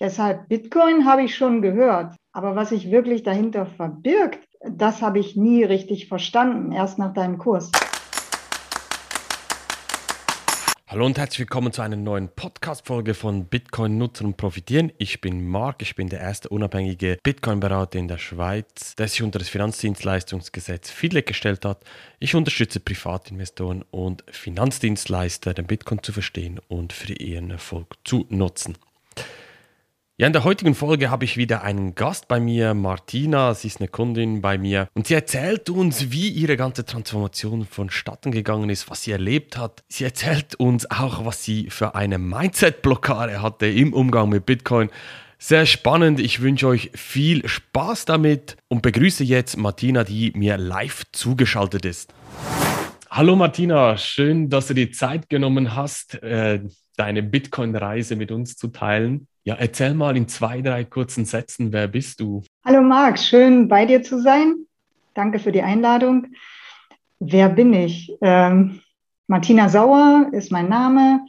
Deshalb Bitcoin habe ich schon gehört, aber was sich wirklich dahinter verbirgt, das habe ich nie richtig verstanden, erst nach deinem Kurs. Hallo und herzlich willkommen zu einer neuen Podcast-Folge von Bitcoin nutzen und profitieren. Ich bin Marc, ich bin der erste unabhängige Bitcoin-Berater in der Schweiz, der sich unter das Finanzdienstleistungsgesetz FIDLEG gestellt hat. Ich unterstütze Privatinvestoren und Finanzdienstleister, den Bitcoin zu verstehen und für ihren Erfolg zu nutzen. Ja, in der heutigen Folge habe ich wieder einen Gast bei mir, Martina. Sie ist eine Kundin bei mir und sie erzählt uns, wie ihre ganze Transformation vonstatten gegangen ist, was sie erlebt hat. Sie erzählt uns auch, was sie für eine Mindset-Blockade hatte im Umgang mit Bitcoin. Sehr spannend. Ich wünsche euch viel Spaß damit und begrüße jetzt Martina, die mir live zugeschaltet ist. Hallo Martina, schön, dass du dir Zeit genommen hast, äh, deine Bitcoin-Reise mit uns zu teilen. Ja, erzähl mal in zwei, drei kurzen Sätzen, wer bist du? Hallo Marc, schön bei dir zu sein. Danke für die Einladung. Wer bin ich? Ähm, Martina Sauer ist mein Name.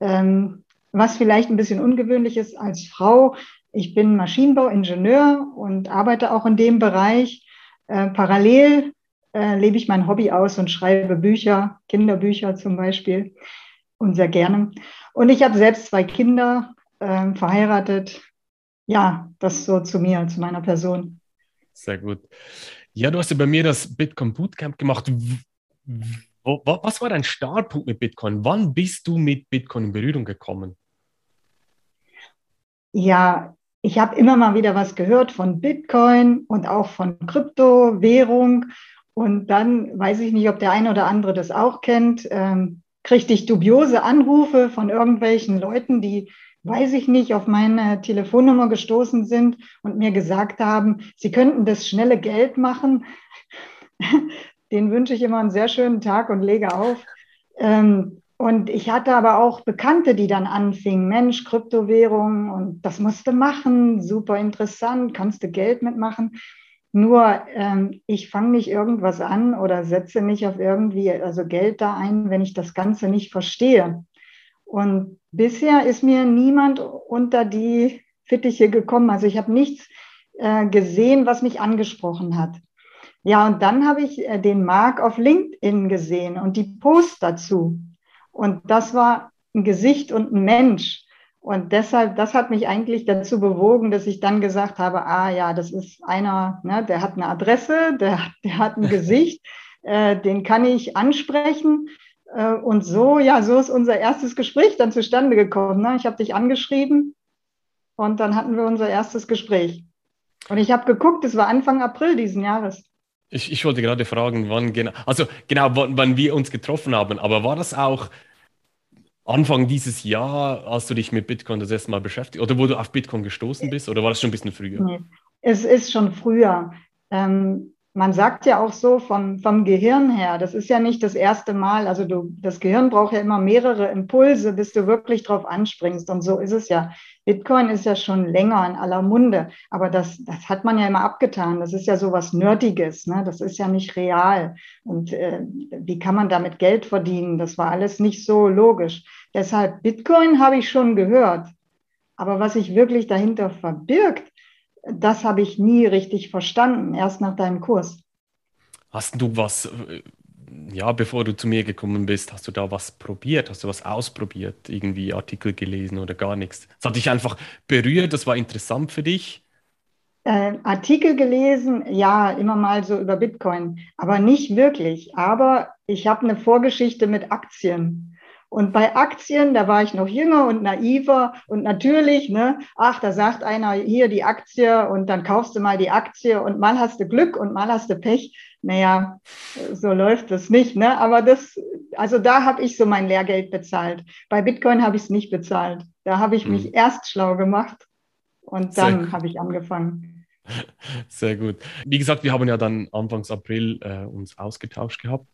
Ähm, was vielleicht ein bisschen ungewöhnlich ist als Frau, ich bin Maschinenbauingenieur und arbeite auch in dem Bereich. Äh, parallel äh, lebe ich mein Hobby aus und schreibe Bücher, Kinderbücher zum Beispiel und sehr gerne. Und ich habe selbst zwei Kinder, äh, verheiratet. Ja, das so zu mir, zu meiner Person. Sehr gut. Ja, du hast ja bei mir das Bitcoin Bootcamp gemacht. Was war dein Startpunkt mit Bitcoin? Wann bist du mit Bitcoin in Berührung gekommen? Ja, ich habe immer mal wieder was gehört von Bitcoin und auch von Kryptowährung. Und dann weiß ich nicht, ob der eine oder andere das auch kennt, ähm, kriegte ich dubiose Anrufe von irgendwelchen Leuten, die weiß ich nicht, auf meine Telefonnummer gestoßen sind und mir gesagt haben, sie könnten das schnelle Geld machen. Den wünsche ich immer einen sehr schönen Tag und lege auf. Ähm, und ich hatte aber auch Bekannte, die dann anfingen, Mensch, Kryptowährung und das musst du machen, super interessant, kannst du Geld mitmachen. Nur ähm, ich fange nicht irgendwas an oder setze nicht auf irgendwie also Geld da ein, wenn ich das Ganze nicht verstehe. Und bisher ist mir niemand unter die Fittiche gekommen. Also ich habe nichts äh, gesehen, was mich angesprochen hat. Ja, und dann habe ich äh, den Mark auf LinkedIn gesehen und die Post dazu. Und das war ein Gesicht und ein Mensch. Und deshalb, das hat mich eigentlich dazu bewogen, dass ich dann gesagt habe, ah ja, das ist einer, ne, der hat eine Adresse, der, der hat ein Gesicht, äh, den kann ich ansprechen. Äh, und so, ja, so ist unser erstes Gespräch dann zustande gekommen. Ne? Ich habe dich angeschrieben und dann hatten wir unser erstes Gespräch. Und ich habe geguckt, es war Anfang April diesen Jahres. Ich, ich wollte gerade fragen, wann genau, also genau, wann, wann wir uns getroffen haben, aber war das auch Anfang dieses Jahr, als du dich mit Bitcoin das erste Mal beschäftigt oder wo du auf Bitcoin gestoßen bist oder war das schon ein bisschen früher? Nee, es ist schon früher. Ähm, man sagt ja auch so vom, vom Gehirn her, das ist ja nicht das erste Mal, also du, das Gehirn braucht ja immer mehrere Impulse, bis du wirklich drauf anspringst. Und so ist es ja. Bitcoin ist ja schon länger in aller Munde, aber das, das hat man ja immer abgetan. Das ist ja so was Nerdiges, ne? das ist ja nicht real. Und äh, wie kann man damit Geld verdienen? Das war alles nicht so logisch. Deshalb Bitcoin habe ich schon gehört. Aber was sich wirklich dahinter verbirgt, das habe ich nie richtig verstanden, erst nach deinem Kurs. Hast du was, äh, ja, bevor du zu mir gekommen bist, hast du da was probiert? Hast du was ausprobiert? Irgendwie Artikel gelesen oder gar nichts? Das hat dich einfach berührt, das war interessant für dich? Äh, Artikel gelesen, ja, immer mal so über Bitcoin, aber nicht wirklich. Aber ich habe eine Vorgeschichte mit Aktien. Und bei Aktien, da war ich noch jünger und naiver und natürlich, ne, ach, da sagt einer hier die Aktie und dann kaufst du mal die Aktie und mal hast du Glück und mal hast du Pech. Naja, so läuft das nicht, ne? Aber das, also da habe ich so mein Lehrgeld bezahlt. Bei Bitcoin habe ich es nicht bezahlt. Da habe ich mich mhm. erst schlau gemacht und dann habe ich angefangen. Sehr gut. Wie gesagt, wir haben ja dann Anfangs April äh, uns ausgetauscht gehabt.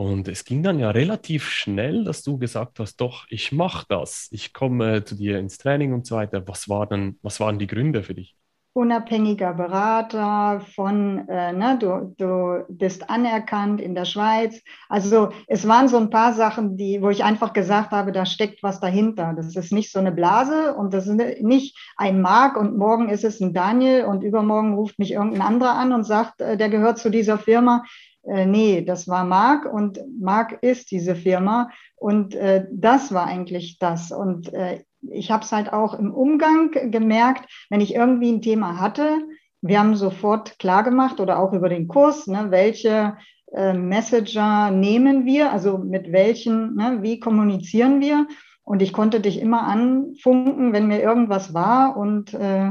Und es ging dann ja relativ schnell, dass du gesagt hast, doch, ich mache das. Ich komme zu dir ins Training und so weiter. Was, war denn, was waren die Gründe für dich? unabhängiger Berater, von, äh, ne, du, du bist anerkannt in der Schweiz. Also es waren so ein paar Sachen, die, wo ich einfach gesagt habe, da steckt was dahinter. Das ist nicht so eine Blase und das ist nicht ein Mark und morgen ist es ein Daniel und übermorgen ruft mich irgendein anderer an und sagt, äh, der gehört zu dieser Firma. Äh, nee, das war Mark und Mark ist diese Firma und äh, das war eigentlich das. Und äh, ich habe es halt auch im Umgang gemerkt, wenn ich irgendwie ein Thema hatte, wir haben sofort klar gemacht oder auch über den Kurs, ne, welche äh, Messenger nehmen wir, also mit welchen, ne, wie kommunizieren wir. Und ich konnte dich immer anfunken, wenn mir irgendwas war. Und äh,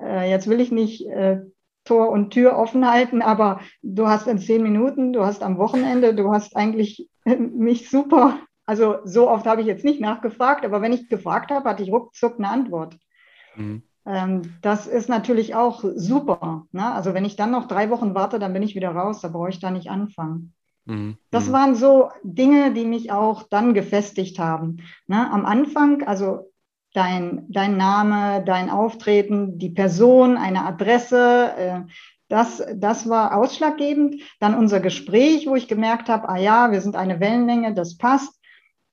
äh, jetzt will ich nicht äh, Tor und Tür offen halten, aber du hast in zehn Minuten, du hast am Wochenende, du hast eigentlich mich super also so oft habe ich jetzt nicht nachgefragt, aber wenn ich gefragt habe, hatte ich ruckzuck eine Antwort. Mhm. Ähm, das ist natürlich auch super. Ne? Also wenn ich dann noch drei Wochen warte, dann bin ich wieder raus, da brauche ich da nicht anfangen. Mhm. Das mhm. waren so Dinge, die mich auch dann gefestigt haben. Ne? Am Anfang, also dein, dein Name, dein Auftreten, die Person, eine Adresse, äh, das, das war ausschlaggebend. Dann unser Gespräch, wo ich gemerkt habe, ah ja, wir sind eine Wellenlänge, das passt.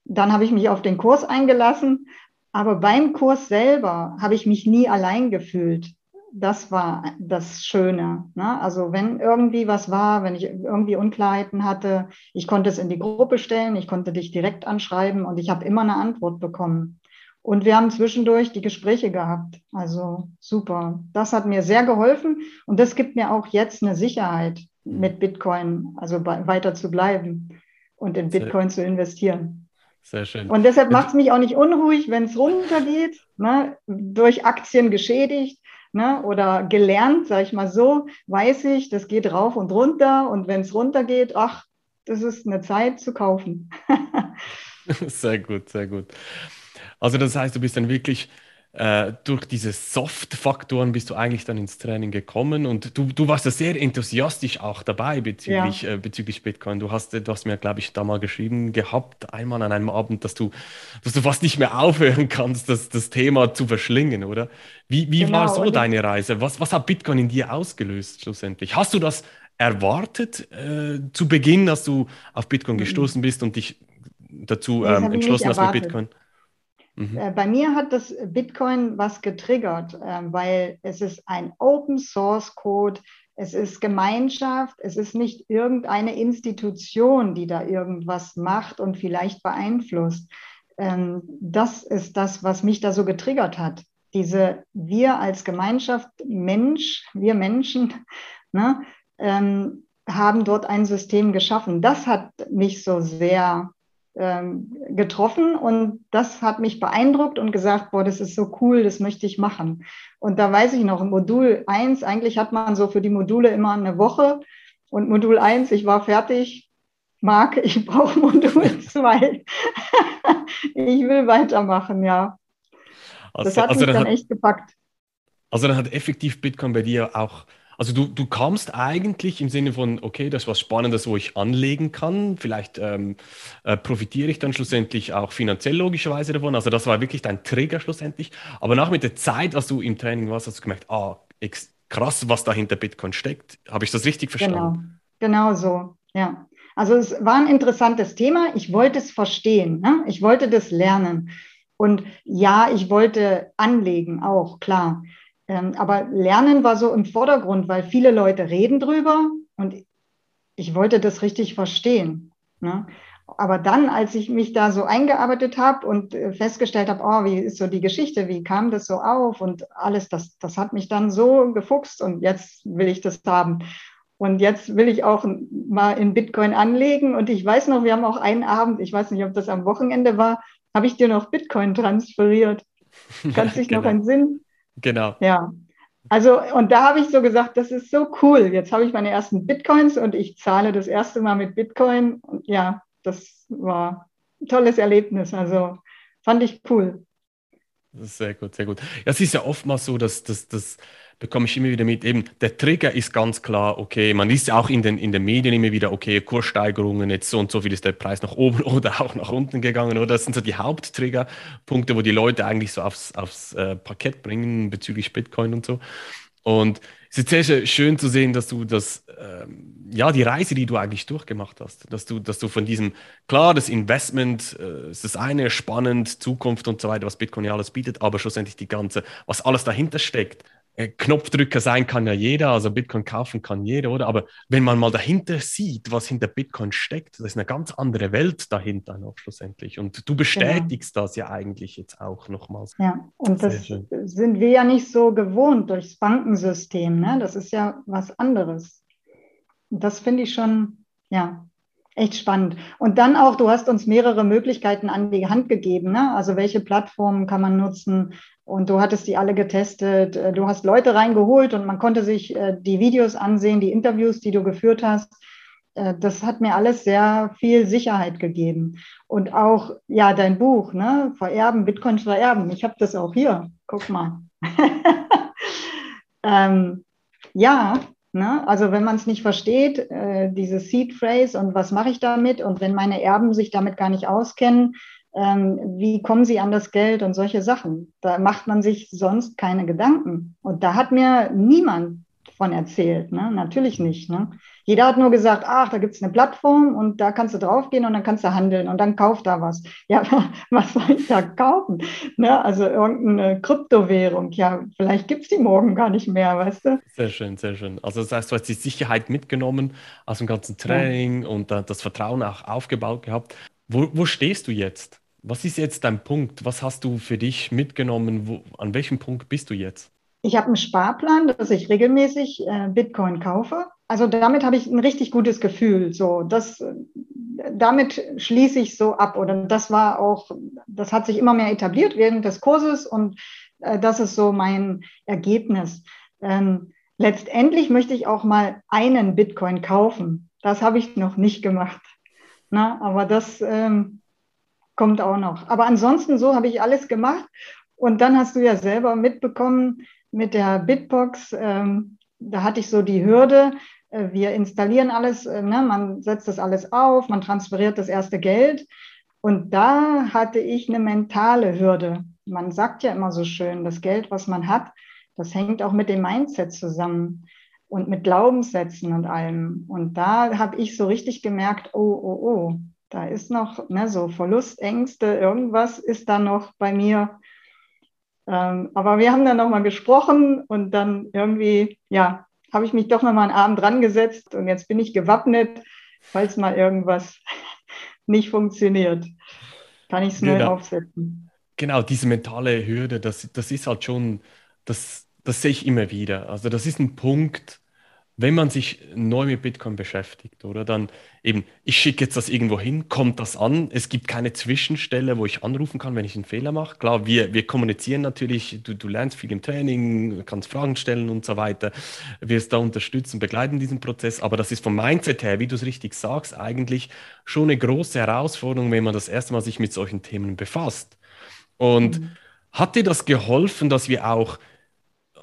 Dann habe ich mich auf den Kurs eingelassen, aber beim Kurs selber habe ich mich nie allein gefühlt. Das war das Schöne. Ne? Also wenn irgendwie was war, wenn ich irgendwie Unklarheiten hatte, ich konnte es in die Gruppe stellen, ich konnte dich direkt anschreiben und ich habe immer eine Antwort bekommen. Und wir haben zwischendurch die Gespräche gehabt. Also super. Das hat mir sehr geholfen und das gibt mir auch jetzt eine Sicherheit, mit Bitcoin also weiter zu bleiben und in Bitcoin zu investieren. Sehr schön. Und deshalb macht es mich auch nicht unruhig, wenn es runtergeht, ne, durch Aktien geschädigt ne, oder gelernt, sage ich mal so, weiß ich, das geht rauf und runter und wenn es runtergeht, ach, das ist eine Zeit zu kaufen. sehr gut, sehr gut. Also das heißt, du bist dann wirklich äh, durch diese Soft-Faktoren bist du eigentlich dann ins Training gekommen und du, du warst ja sehr enthusiastisch auch dabei bezüglich, ja. äh, bezüglich Bitcoin. Du hast, du hast mir, glaube ich, da mal geschrieben gehabt, einmal an einem Abend, dass du, dass du fast nicht mehr aufhören kannst, das, das Thema zu verschlingen, oder? Wie, wie genau. war so deine Reise? Was, was hat Bitcoin in dir ausgelöst schlussendlich? Hast du das erwartet äh, zu Beginn, dass du auf Bitcoin mhm. gestoßen bist und dich dazu ähm, entschlossen hast mit Bitcoin? Mhm. Äh, bei mir hat das Bitcoin was getriggert, ähm, weil es ist ein Open Source Code, es ist Gemeinschaft, es ist nicht irgendeine Institution, die da irgendwas macht und vielleicht beeinflusst. Ähm, das ist das, was mich da so getriggert hat. Diese wir als Gemeinschaft, Mensch, wir Menschen, ne, ähm, haben dort ein System geschaffen. Das hat mich so sehr ähm, getroffen und das hat mich beeindruckt und gesagt, boah, das ist so cool, das möchte ich machen. Und da weiß ich noch, Modul 1, eigentlich hat man so für die Module immer eine Woche und Modul 1, ich war fertig, Marc, ich brauche Modul 2. ich will weitermachen, ja. Also, das hat also mich dann, hat, echt gepackt. Also dann hat effektiv Bitcoin bei dir auch also du, du kamst eigentlich im Sinne von, okay, das ist was Spannendes, wo ich anlegen kann. Vielleicht ähm, äh, profitiere ich dann schlussendlich auch finanziell logischerweise davon. Also das war wirklich dein Trigger schlussendlich. Aber nach mit der Zeit, als du im Training warst, hast du gemerkt, ah, krass, was da hinter Bitcoin steckt. Habe ich das richtig verstanden? Genau, genau so, ja. Also es war ein interessantes Thema. Ich wollte es verstehen. Ne? Ich wollte das lernen. Und ja, ich wollte anlegen auch, klar. Ähm, aber Lernen war so im Vordergrund, weil viele Leute reden drüber und ich wollte das richtig verstehen. Ne? Aber dann, als ich mich da so eingearbeitet habe und äh, festgestellt habe, oh, wie ist so die Geschichte, wie kam das so auf und alles, das, das hat mich dann so gefuchst und jetzt will ich das haben. Und jetzt will ich auch mal in Bitcoin anlegen. Und ich weiß noch, wir haben auch einen Abend, ich weiß nicht, ob das am Wochenende war, habe ich dir noch Bitcoin transferiert. Kannst dich genau. noch entsinnen? Genau. Ja. Also, und da habe ich so gesagt, das ist so cool. Jetzt habe ich meine ersten Bitcoins und ich zahle das erste Mal mit Bitcoin. Und ja, das war ein tolles Erlebnis. Also fand ich cool. Sehr gut, sehr gut. Ja, es ist ja oftmals so, dass, dass, dass bekomme ich immer wieder mit, eben der Trigger ist ganz klar, okay, man liest ja auch in den, in den Medien immer wieder, okay, Kurssteigerungen, jetzt so und so viel ist der Preis nach oben oder auch nach unten gegangen, oder? Das sind so die Haupttriggerpunkte, wo die Leute eigentlich so aufs, aufs äh, Parkett bringen bezüglich Bitcoin und so. Und es ist sehr, schön zu sehen, dass du das, ähm, ja, die Reise, die du eigentlich durchgemacht hast, dass du, dass du von diesem, klar, das Investment äh, ist das eine, spannend, Zukunft und so weiter, was Bitcoin ja alles bietet, aber schlussendlich die ganze, was alles dahinter steckt, Knopfdrücker sein kann ja jeder, also Bitcoin kaufen kann jeder, oder? Aber wenn man mal dahinter sieht, was hinter Bitcoin steckt, das ist eine ganz andere Welt dahinter noch schlussendlich. Und du bestätigst genau. das ja eigentlich jetzt auch nochmals. Ja, und das sind wir ja nicht so gewohnt durchs Bankensystem. Ne? Das ist ja was anderes. Das finde ich schon, ja, echt spannend. Und dann auch, du hast uns mehrere Möglichkeiten an die Hand gegeben. Ne? Also welche Plattformen kann man nutzen? Und du hattest die alle getestet. Äh, du hast Leute reingeholt und man konnte sich äh, die Videos ansehen, die Interviews, die du geführt hast. Äh, das hat mir alles sehr viel Sicherheit gegeben. Und auch, ja, dein Buch, ne? Vererben, Bitcoin vererben. Ich habe das auch hier. Guck mal. ähm, ja, Ne? Also wenn man es nicht versteht, äh, diese Seed Phrase und was mache ich damit und wenn meine Erben sich damit gar nicht auskennen, ähm, wie kommen sie an das Geld und solche Sachen. Da macht man sich sonst keine Gedanken. Und da hat mir niemand von erzählt. Ne? Natürlich nicht. Ne? Jeder hat nur gesagt, ach, da gibt es eine Plattform und da kannst du draufgehen und dann kannst du handeln und dann kauf da was. Ja, was soll ich da kaufen? Ne? Also irgendeine Kryptowährung. Ja, vielleicht gibt es die morgen gar nicht mehr, weißt du? Sehr schön, sehr schön. Also das heißt, du hast die Sicherheit mitgenommen aus dem ganzen Training ja. und das Vertrauen auch aufgebaut gehabt. Wo, wo stehst du jetzt? Was ist jetzt dein Punkt? Was hast du für dich mitgenommen? Wo, an welchem Punkt bist du jetzt? Ich habe einen Sparplan, dass ich regelmäßig äh, Bitcoin kaufe. Also damit habe ich ein richtig gutes Gefühl. So, das, damit schließe ich so ab. Oder das war auch, das hat sich immer mehr etabliert während des Kurses und äh, das ist so mein Ergebnis. Ähm, letztendlich möchte ich auch mal einen Bitcoin kaufen. Das habe ich noch nicht gemacht. Na, aber das ähm, kommt auch noch. Aber ansonsten so habe ich alles gemacht. Und dann hast du ja selber mitbekommen, mit der Bitbox, ähm, da hatte ich so die Hürde, äh, wir installieren alles, äh, ne, man setzt das alles auf, man transferiert das erste Geld. Und da hatte ich eine mentale Hürde. Man sagt ja immer so schön, das Geld, was man hat, das hängt auch mit dem Mindset zusammen und mit Glaubenssätzen und allem. Und da habe ich so richtig gemerkt, oh, oh, oh, da ist noch ne, so Verlustängste, irgendwas ist da noch bei mir ähm, aber wir haben dann nochmal gesprochen und dann irgendwie, ja, habe ich mich doch nochmal einen Abend dran gesetzt und jetzt bin ich gewappnet, falls mal irgendwas nicht funktioniert. Kann ich es neu genau. aufsetzen. Genau, diese mentale Hürde, das, das ist halt schon, das, das sehe ich immer wieder. Also das ist ein Punkt, wenn man sich neu mit Bitcoin beschäftigt, oder dann eben, ich schicke jetzt das irgendwo hin, kommt das an, es gibt keine Zwischenstelle, wo ich anrufen kann, wenn ich einen Fehler mache. Klar, wir, wir kommunizieren natürlich, du, du lernst viel im Training, kannst Fragen stellen und so weiter, wirst da unterstützen, begleiten diesen Prozess, aber das ist vom Mindset her, wie du es richtig sagst, eigentlich schon eine große Herausforderung, wenn man das erste Mal sich mit solchen Themen befasst. Und mhm. hat dir das geholfen, dass wir auch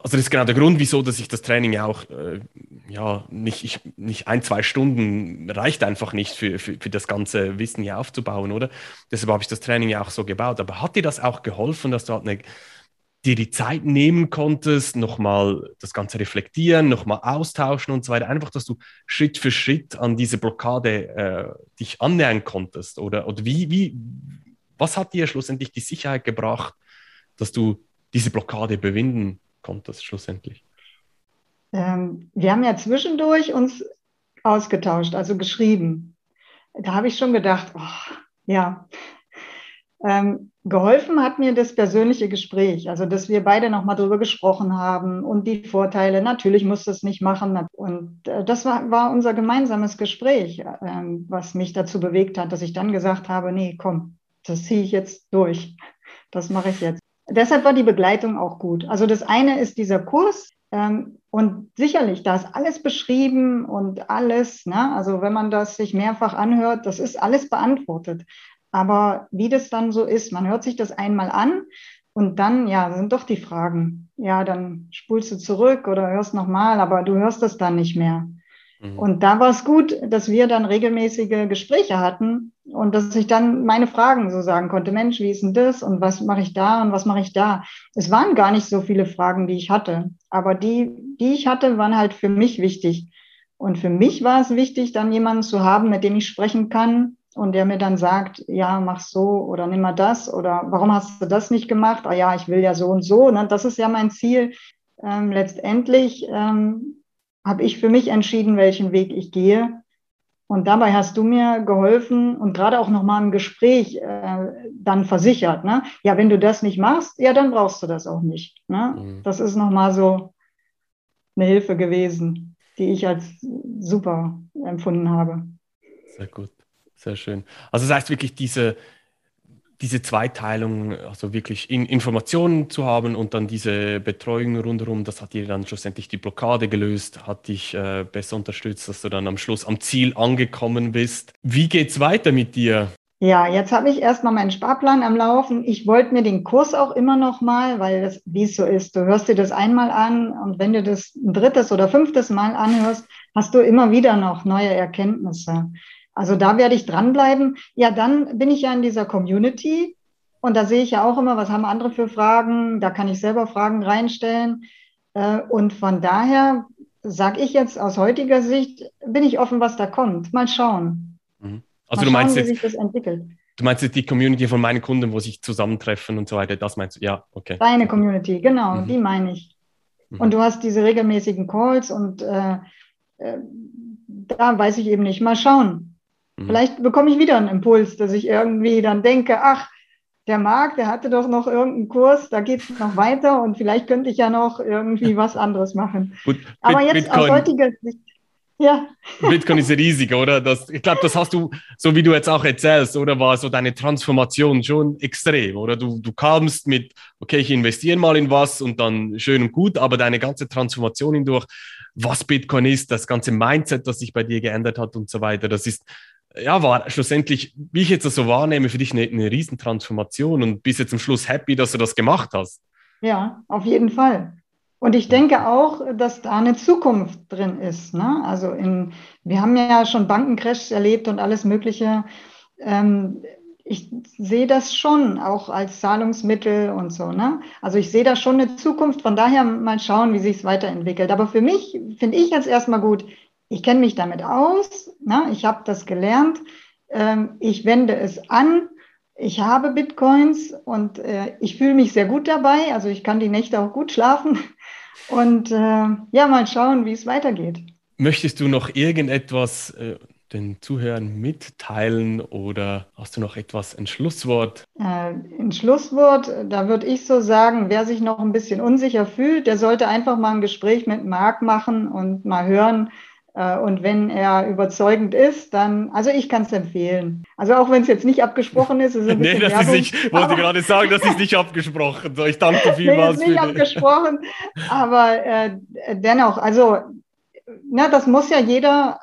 also das ist genau der Grund, wieso, dass ich das Training ja auch, äh, ja, nicht, ich, nicht ein, zwei Stunden reicht einfach nicht für, für, für das ganze Wissen hier aufzubauen, oder? Deshalb habe ich das Training ja auch so gebaut. Aber hat dir das auch geholfen, dass du halt eine, dir die Zeit nehmen konntest, nochmal das Ganze reflektieren, nochmal austauschen und so weiter? Einfach, dass du Schritt für Schritt an diese Blockade äh, dich annähern konntest? Oder, oder wie, wie, was hat dir schlussendlich die Sicherheit gebracht, dass du diese Blockade überwinden konntest schlussendlich? Ähm, wir haben ja zwischendurch uns ausgetauscht, also geschrieben. Da habe ich schon gedacht, oh, ja, ähm, geholfen hat mir das persönliche Gespräch, also dass wir beide nochmal drüber gesprochen haben und die Vorteile. Natürlich muss das nicht machen. Und äh, das war, war, unser gemeinsames Gespräch, ähm, was mich dazu bewegt hat, dass ich dann gesagt habe, nee, komm, das ziehe ich jetzt durch. Das mache ich jetzt. Deshalb war die Begleitung auch gut. Also das eine ist dieser Kurs ähm, und sicherlich, da ist alles beschrieben und alles, ne? also wenn man das sich mehrfach anhört, das ist alles beantwortet. Aber wie das dann so ist, man hört sich das einmal an und dann, ja, sind doch die Fragen. Ja, dann spulst du zurück oder hörst nochmal, aber du hörst das dann nicht mehr. Mhm. Und da war es gut, dass wir dann regelmäßige Gespräche hatten und dass ich dann meine Fragen so sagen konnte, Mensch, wie ist denn das und was mache ich da und was mache ich da? Es waren gar nicht so viele Fragen, die ich hatte. Aber die, die ich hatte, waren halt für mich wichtig. Und für mich war es wichtig, dann jemanden zu haben, mit dem ich sprechen kann und der mir dann sagt, ja, mach so oder nimm mal das oder warum hast du das nicht gemacht? Ah ja, ich will ja so und so. Ne? Das ist ja mein Ziel. Ähm, letztendlich ähm, habe ich für mich entschieden, welchen Weg ich gehe. Und dabei hast du mir geholfen und gerade auch nochmal im Gespräch äh, dann versichert, ne? Ja, wenn du das nicht machst, ja, dann brauchst du das auch nicht. Ne? Mhm. Das ist nochmal so eine Hilfe gewesen, die ich als super empfunden habe. Sehr gut, sehr schön. Also das heißt wirklich diese, diese Zweiteilung, also wirklich in Informationen zu haben und dann diese Betreuung rundherum, das hat dir dann schlussendlich die Blockade gelöst, hat dich äh, besser unterstützt, dass du dann am Schluss am Ziel angekommen bist. Wie geht's weiter mit dir? Ja, jetzt habe ich erstmal meinen Sparplan am Laufen. Ich wollte mir den Kurs auch immer noch mal, weil das, wie es so ist, du hörst dir das einmal an und wenn du das ein drittes oder fünftes Mal anhörst, hast du immer wieder noch neue Erkenntnisse. Also da werde ich dranbleiben. Ja, dann bin ich ja in dieser Community und da sehe ich ja auch immer, was haben andere für Fragen. Da kann ich selber Fragen reinstellen. Äh, und von daher sage ich jetzt aus heutiger Sicht, bin ich offen, was da kommt. Mal schauen. Mhm. Also Mal du meinst schauen, jetzt, wie sich das entwickelt. Du meinst jetzt die Community von meinen Kunden, wo sich zusammentreffen und so weiter, das meinst du? Ja, okay. Deine Community, genau, mhm. die meine ich. Mhm. Und du hast diese regelmäßigen Calls und äh, äh, da weiß ich eben nicht. Mal schauen. Mhm. Vielleicht bekomme ich wieder einen Impuls, dass ich irgendwie dann denke, ach, der Marc, der hatte doch noch irgendeinen Kurs, da geht es noch weiter und vielleicht könnte ich ja noch irgendwie was anderes machen. Gut, Aber jetzt Bitcoin, aus heutiger Sicht. Ja. Bitcoin ist riesig, oder? Das, ich glaube, das hast du, so wie du jetzt auch erzählst, oder war so deine Transformation schon extrem, oder? Du, du kamst mit, okay, ich investiere mal in was und dann schön und gut, aber deine ganze Transformation hindurch, was Bitcoin ist, das ganze Mindset, das sich bei dir geändert hat und so weiter, das ist ja, war schlussendlich, wie ich jetzt das so wahrnehme, für dich eine, eine Riesentransformation und bist jetzt am Schluss happy, dass du das gemacht hast. Ja, auf jeden Fall. Und ich denke auch, dass da eine Zukunft drin ist. Ne? Also in, wir haben ja schon Bankencrashs erlebt und alles Mögliche. Ähm, ich sehe das schon auch als Zahlungsmittel und so. Ne? Also ich sehe da schon eine Zukunft. Von daher mal schauen, wie sich es weiterentwickelt. Aber für mich finde ich jetzt erstmal gut, ich kenne mich damit aus, ne? ich habe das gelernt, ähm, ich wende es an, ich habe Bitcoins und äh, ich fühle mich sehr gut dabei, also ich kann die Nächte auch gut schlafen und äh, ja, mal schauen, wie es weitergeht. Möchtest du noch irgendetwas äh, den Zuhörern mitteilen oder hast du noch etwas, ein Schlusswort? Äh, ein Schlusswort, da würde ich so sagen, wer sich noch ein bisschen unsicher fühlt, der sollte einfach mal ein Gespräch mit Marc machen und mal hören, und wenn er überzeugend ist, dann, also ich kann es empfehlen. Also auch wenn es jetzt nicht abgesprochen ist, ist es ein Nee, das Werbung, ist nicht, wollte gerade sagen, das ist nicht abgesprochen. So, ich danke vielmals. nee, ist nicht abgesprochen, aber äh, dennoch, also na, das muss ja jeder,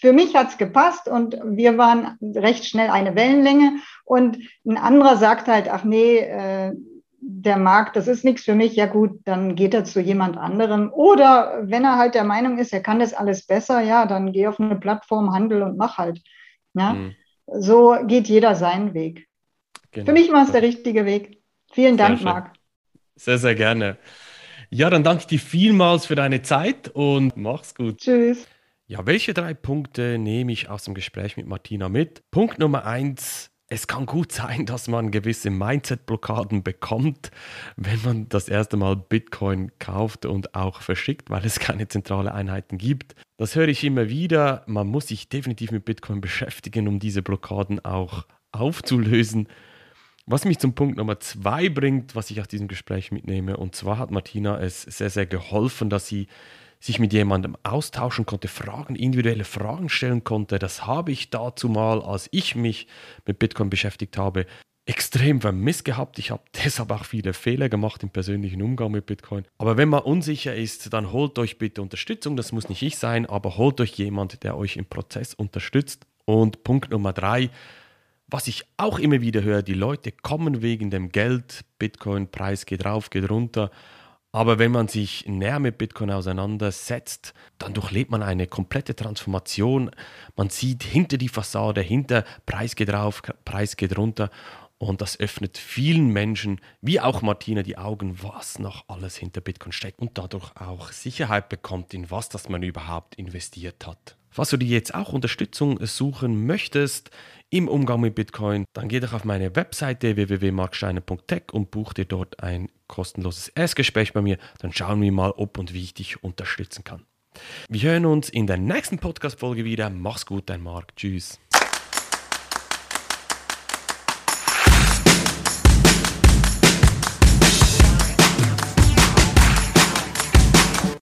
für mich hat es gepasst und wir waren recht schnell eine Wellenlänge und ein anderer sagt halt, ach nee, äh, der Markt, das ist nichts für mich, ja gut, dann geht er zu jemand anderem. Oder wenn er halt der Meinung ist, er kann das alles besser, ja, dann geh auf eine Plattform, handel und mach halt. Ja? Mhm. So geht jeder seinen Weg. Genau. Für mich war es der richtige Weg. Vielen Dank, Marc. Sehr, sehr gerne. Ja, dann danke ich dir vielmals für deine Zeit und mach's gut. Tschüss. Ja, welche drei Punkte nehme ich aus dem Gespräch mit Martina mit? Punkt Nummer eins, es kann gut sein, dass man gewisse Mindset-Blockaden bekommt, wenn man das erste Mal Bitcoin kauft und auch verschickt, weil es keine zentrale Einheiten gibt. Das höre ich immer wieder. Man muss sich definitiv mit Bitcoin beschäftigen, um diese Blockaden auch aufzulösen. Was mich zum Punkt Nummer zwei bringt, was ich aus diesem Gespräch mitnehme, und zwar hat Martina es sehr, sehr geholfen, dass sie sich mit jemandem austauschen konnte, Fragen, individuelle Fragen stellen konnte. Das habe ich dazu mal, als ich mich mit Bitcoin beschäftigt habe, extrem vermisst gehabt. Ich habe deshalb auch viele Fehler gemacht im persönlichen Umgang mit Bitcoin. Aber wenn man unsicher ist, dann holt euch bitte Unterstützung. Das muss nicht ich sein, aber holt euch jemand, der euch im Prozess unterstützt. Und Punkt Nummer drei, was ich auch immer wieder höre, die Leute kommen wegen dem Geld, Bitcoin-Preis geht rauf, geht runter. Aber wenn man sich näher mit Bitcoin auseinandersetzt, dann durchlebt man eine komplette Transformation. Man sieht hinter die Fassade, hinter Preis geht rauf, Preis geht runter. Und das öffnet vielen Menschen, wie auch Martina, die Augen, was noch alles hinter Bitcoin steckt und dadurch auch Sicherheit bekommt, in was das man überhaupt investiert hat. Falls du dir jetzt auch Unterstützung suchen möchtest im Umgang mit Bitcoin, dann geh doch auf meine Webseite www.marksteiner.tech und buch dir dort ein kostenloses Erstgespräch bei mir. Dann schauen wir mal, ob und wie ich dich unterstützen kann. Wir hören uns in der nächsten Podcast-Folge wieder. Mach's gut, dein Marc. Tschüss.